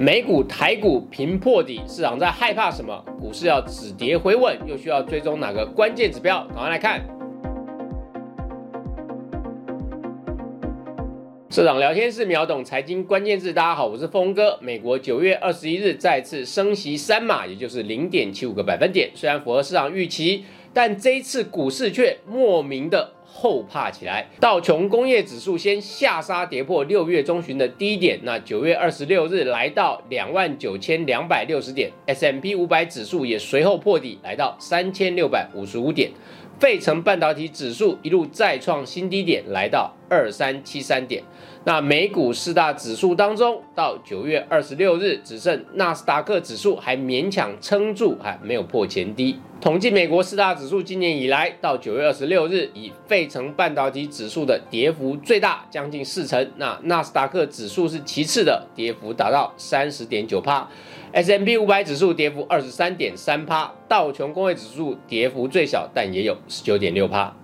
美股、台股平破底，市场在害怕什么？股市要止跌回稳，又需要追踪哪个关键指标？赶快来看。社长聊天室秒懂财经关键字，大家好，我是峰哥。美国九月二十一日再次升息三码，也就是零点七五个百分点，虽然符合市场预期，但这一次股市却莫名的。后怕起来，道琼工业指数先下杀跌破六月中旬的低点，那九月二十六日来到两万九千两百六十点，S M P 五百指数也随后破底，来到三千六百五十五点，费城半导体指数一路再创新低点，来到二三七三点。那美股四大指数当中，到九月二十六日，只剩纳斯达克指数还勉强撑住，还没有破前低。统计美国四大指数今年以来到九月二十六日，以费城半导体指数的跌幅最大，将近四成。那纳斯达克指数是其次的，跌幅达到三十点九帕。S M P 五百指数跌幅二十三点三帕，道琼工业指数跌幅最小，但也有十九点六帕。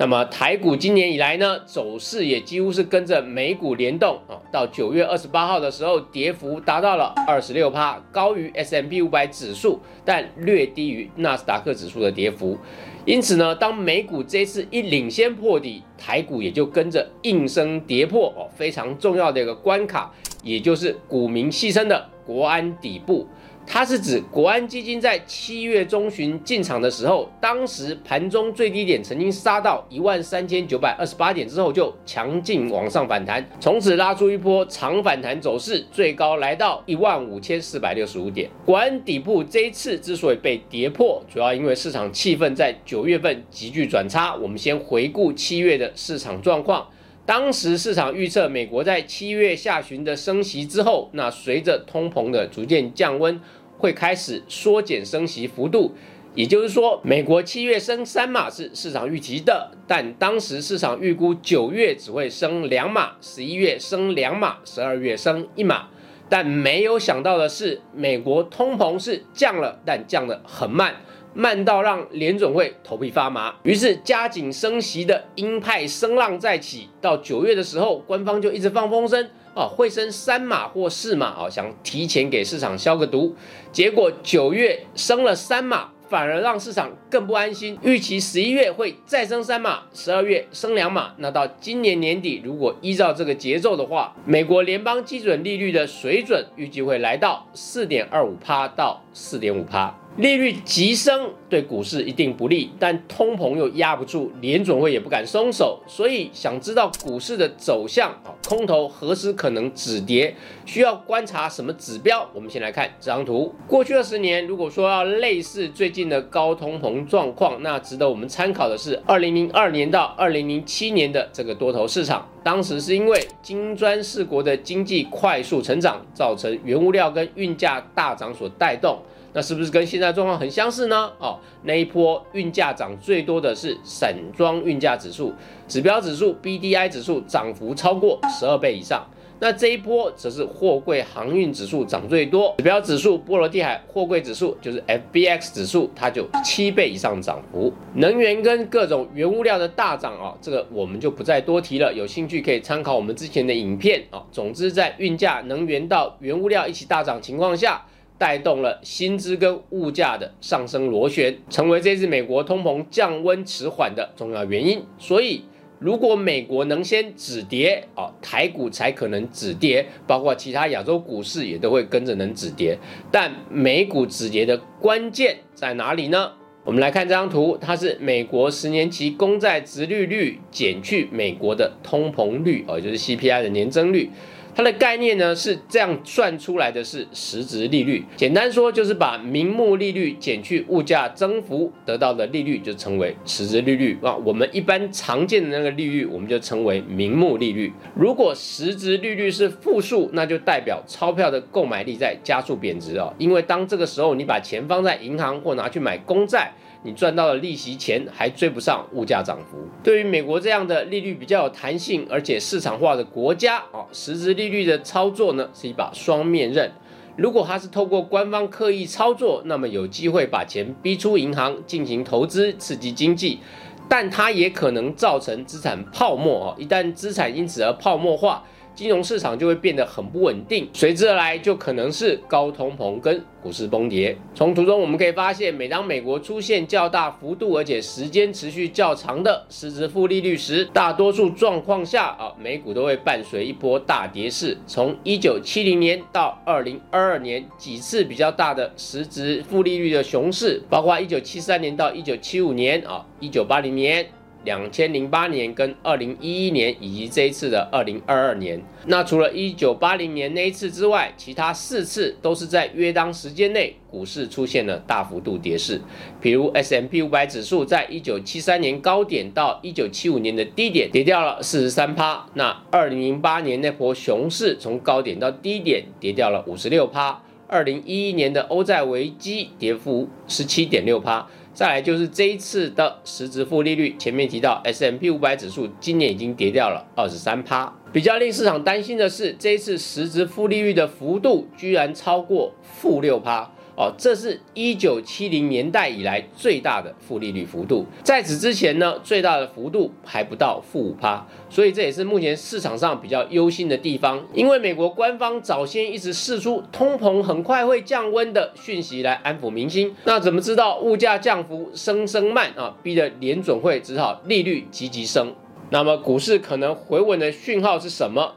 那么台股今年以来呢，走势也几乎是跟着美股联动啊。到九月二十八号的时候，跌幅达到了二十六趴，高于 S M P 五百指数，但略低于纳斯达克指数的跌幅。因此呢，当美股这次一领先破底，台股也就跟着应声跌破哦，非常重要的一个关卡，也就是股民牺牲的国安底部。它是指国安基金在七月中旬进场的时候，当时盘中最低点曾经杀到一万三千九百二十八点之后，就强劲往上反弹，从此拉出一波长反弹走势，最高来到一万五千四百六十五点。国安底部这一次之所以被跌破，主要因为市场气氛在九月份急剧转差。我们先回顾七月的市场状况，当时市场预测美国在七月下旬的升息之后，那随着通膨的逐渐降温。会开始缩减升息幅度，也就是说，美国七月升三码是市场预期的，但当时市场预估九月只会升两码，十一月升两码，十二月升一码。但没有想到的是，美国通膨是降了，但降得很慢，慢到让联准会头皮发麻。于是加紧升息的鹰派声浪再起，到九月的时候，官方就一直放风声。哦，会升三码或四码哦，想提前给市场消个毒，结果九月升了三码，反而让市场更不安心，预期十一月会再升三码，十二月升两码。那到今年年底，如果依照这个节奏的话，美国联邦基准利率的水准预计会来到四点二五帕到四点五帕。利率急升对股市一定不利，但通膨又压不住，联准会也不敢松手，所以想知道股市的走向啊，空头何时可能止跌，需要观察什么指标？我们先来看这张图。过去二十年，如果说要类似最近的高通膨状况，那值得我们参考的是二零零二年到二零零七年的这个多头市场。当时是因为金砖四国的经济快速成长，造成原物料跟运价大涨所带动。那是不是跟现在状况很相似呢？哦，那一波运价涨最多的是散装运价指数，指标指数 BDI 指数涨幅超过十二倍以上。那这一波则是货柜航运指数涨最多，指标指数波罗的海货柜指数就是 FBX 指数，它就七倍以上涨幅。能源跟各种原物料的大涨啊，这个我们就不再多提了，有兴趣可以参考我们之前的影片啊。总之，在运价、能源到原物料一起大涨情况下。带动了薪资跟物价的上升螺旋，成为这次美国通膨降温迟缓的重要原因。所以，如果美国能先止跌哦，台股才可能止跌，包括其他亚洲股市也都会跟着能止跌。但美股止跌的关键在哪里呢？我们来看这张图，它是美国十年期公债殖利率减去美国的通膨率，哦，就是 CPI 的年增率。它的概念呢是这样算出来的是实质利率，简单说就是把名目利率减去物价增幅得到的利率就称为实质利率啊。我们一般常见的那个利率我们就称为名目利率。如果实质利率是负数，那就代表钞票的购买力在加速贬值哦。因为当这个时候你把钱放在银行或拿去买公债。你赚到的利息钱，还追不上物价涨幅。对于美国这样的利率比较有弹性而且市场化的国家啊，实质利率的操作呢是一把双面刃。如果它是透过官方刻意操作，那么有机会把钱逼出银行进行投资，刺激经济，但它也可能造成资产泡沫啊。一旦资产因此而泡沫化。金融市场就会变得很不稳定，随之而来就可能是高通膨跟股市崩跌。从图中我们可以发现，每当美国出现较大幅度而且时间持续较长的实质负利率时，大多数状况下啊，美股都会伴随一波大跌势。从一九七零年到二零二二年几次比较大的实质负利率的熊市，包括一九七三年到一九七五年啊，一九八零年。两千零八年跟二零一一年以及这一次的二零二二年，那除了一九八零年那一次之外，其他四次都是在约当时间内股市出现了大幅度跌势。比如 S M P 五百指数在一九七三年高点到一九七五年的低点跌掉了四十三趴，那二零零八年那波熊市从高点到低点跌掉了五十六趴，二零一一年的欧债危机跌幅十七点六趴。再来就是这一次的实质负利率，前面提到 S M P 五百指数今年已经跌掉了二十三趴。比较令市场担心的是，这一次实质负利率的幅度居然超过负六趴。哦，这是一九七零年代以来最大的负利率幅度，在此之前呢，最大的幅度还不到负五趴，所以这也是目前市场上比较忧心的地方。因为美国官方早先一直释出通膨很快会降温的讯息来安抚民心，那怎么知道物价降幅升升慢啊？逼得联准会只好利率急急升。那么股市可能回稳的讯号是什么？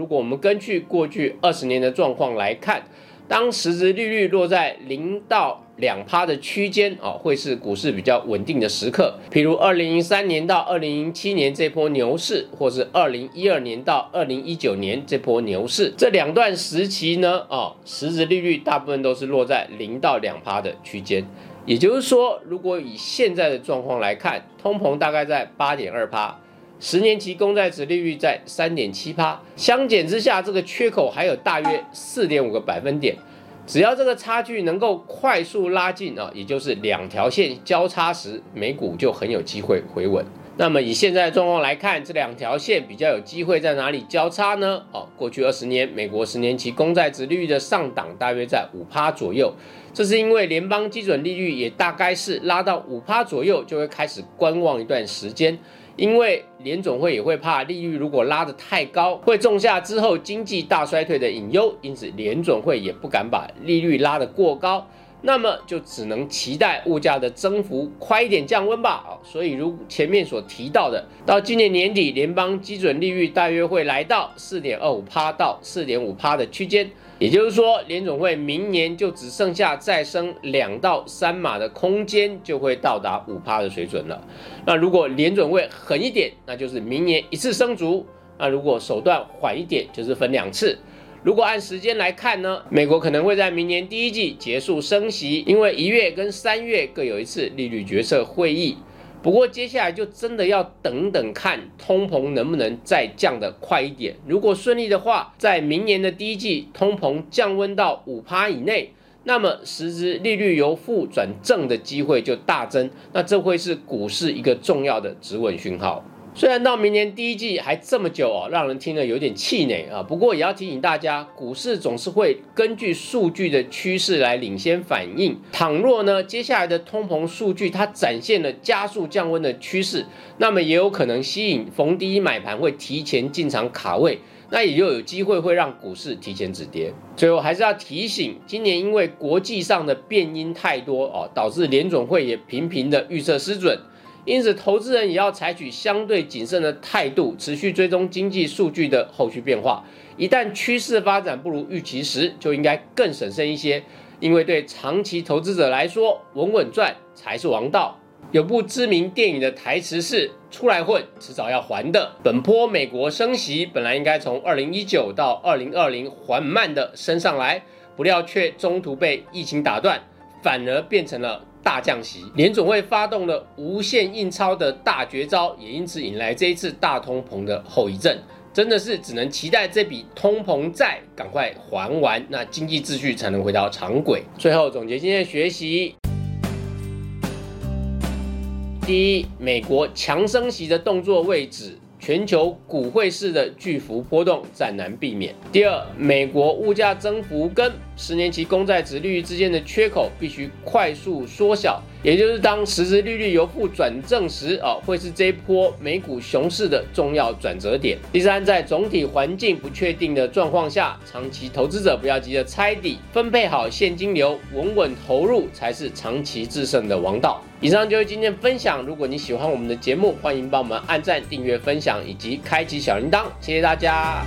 如果我们根据过去二十年的状况来看，当实质利率落在零到两趴的区间啊，会是股市比较稳定的时刻。譬如二零零三年到二零零七年这波牛市，或是二零一二年到二零一九年这波牛市，这两段时期呢，啊，实质利率大部分都是落在零到两趴的区间。也就是说，如果以现在的状况来看，通膨大概在八点二趴。十年期公债值利率在三点七趴，相减之下，这个缺口还有大约四点五个百分点。只要这个差距能够快速拉近啊，也就是两条线交叉时，美股就很有机会回稳。那么以现在的状况来看，这两条线比较有机会在哪里交叉呢？哦，过去二十年美国十年期公债值利率的上档大约在五趴左右，这是因为联邦基准利率也大概是拉到五趴左右就会开始观望一段时间。因为联总会也会怕利率如果拉得太高，会种下之后经济大衰退的隐忧，因此联总会也不敢把利率拉得过高，那么就只能期待物价的增幅快一点降温吧。所以如前面所提到的，到今年年底，联邦基准利率大约会来到四点二五趴到四点五趴的区间。也就是说，联总会明年就只剩下再升两到三码的空间，就会到达五趴的水准了。那如果联总会狠一点，那就是明年一次升足；那如果手段缓一点，就是分两次。如果按时间来看呢，美国可能会在明年第一季结束升息，因为一月跟三月各有一次利率决策会议。不过接下来就真的要等等看通膨能不能再降得快一点。如果顺利的话，在明年的第一季通膨降温到五趴以内，那么实质利率由负转正的机会就大增。那这会是股市一个重要的止稳讯号。虽然到明年第一季还这么久哦，让人听了有点气馁啊。不过也要提醒大家，股市总是会根据数据的趋势来领先反应。倘若呢，接下来的通膨数据它展现了加速降温的趋势，那么也有可能吸引逢低买盘会提前进场卡位，那也就有机会会让股市提前止跌。最后还是要提醒，今年因为国际上的变因太多哦，导致联总会也频频的预测失准。因此，投资人也要采取相对谨慎的态度，持续追踪经济数据的后续变化。一旦趋势发展不如预期时，就应该更审慎一些。因为对长期投资者来说，稳稳赚才是王道。有部知名电影的台词是：“出来混，迟早要还的。”本波美国升息本来应该从二零一九到二零二零缓慢的升上来，不料却中途被疫情打断，反而变成了。大降息，联总会发动了无限印钞的大绝招，也因此引来这一次大通膨的后遗症。真的是只能期待这笔通膨债赶快还完，那经济秩序才能回到常轨。最后总结今天的学习：第一，美国强升息的动作位置。全球股汇市的巨幅波动再难避免。第二，美国物价增幅跟十年期公债值利率之间的缺口必须快速缩小，也就是当实质利率由负转正时，啊，会是这一波美股熊市的重要转折点。第三，在总体环境不确定的状况下，长期投资者不要急着猜底，分配好现金流，稳稳投入才是长期制胜的王道。以上就是今天分享。如果你喜欢我们的节目，欢迎帮我们按赞、订阅、分享以及开启小铃铛，谢谢大家。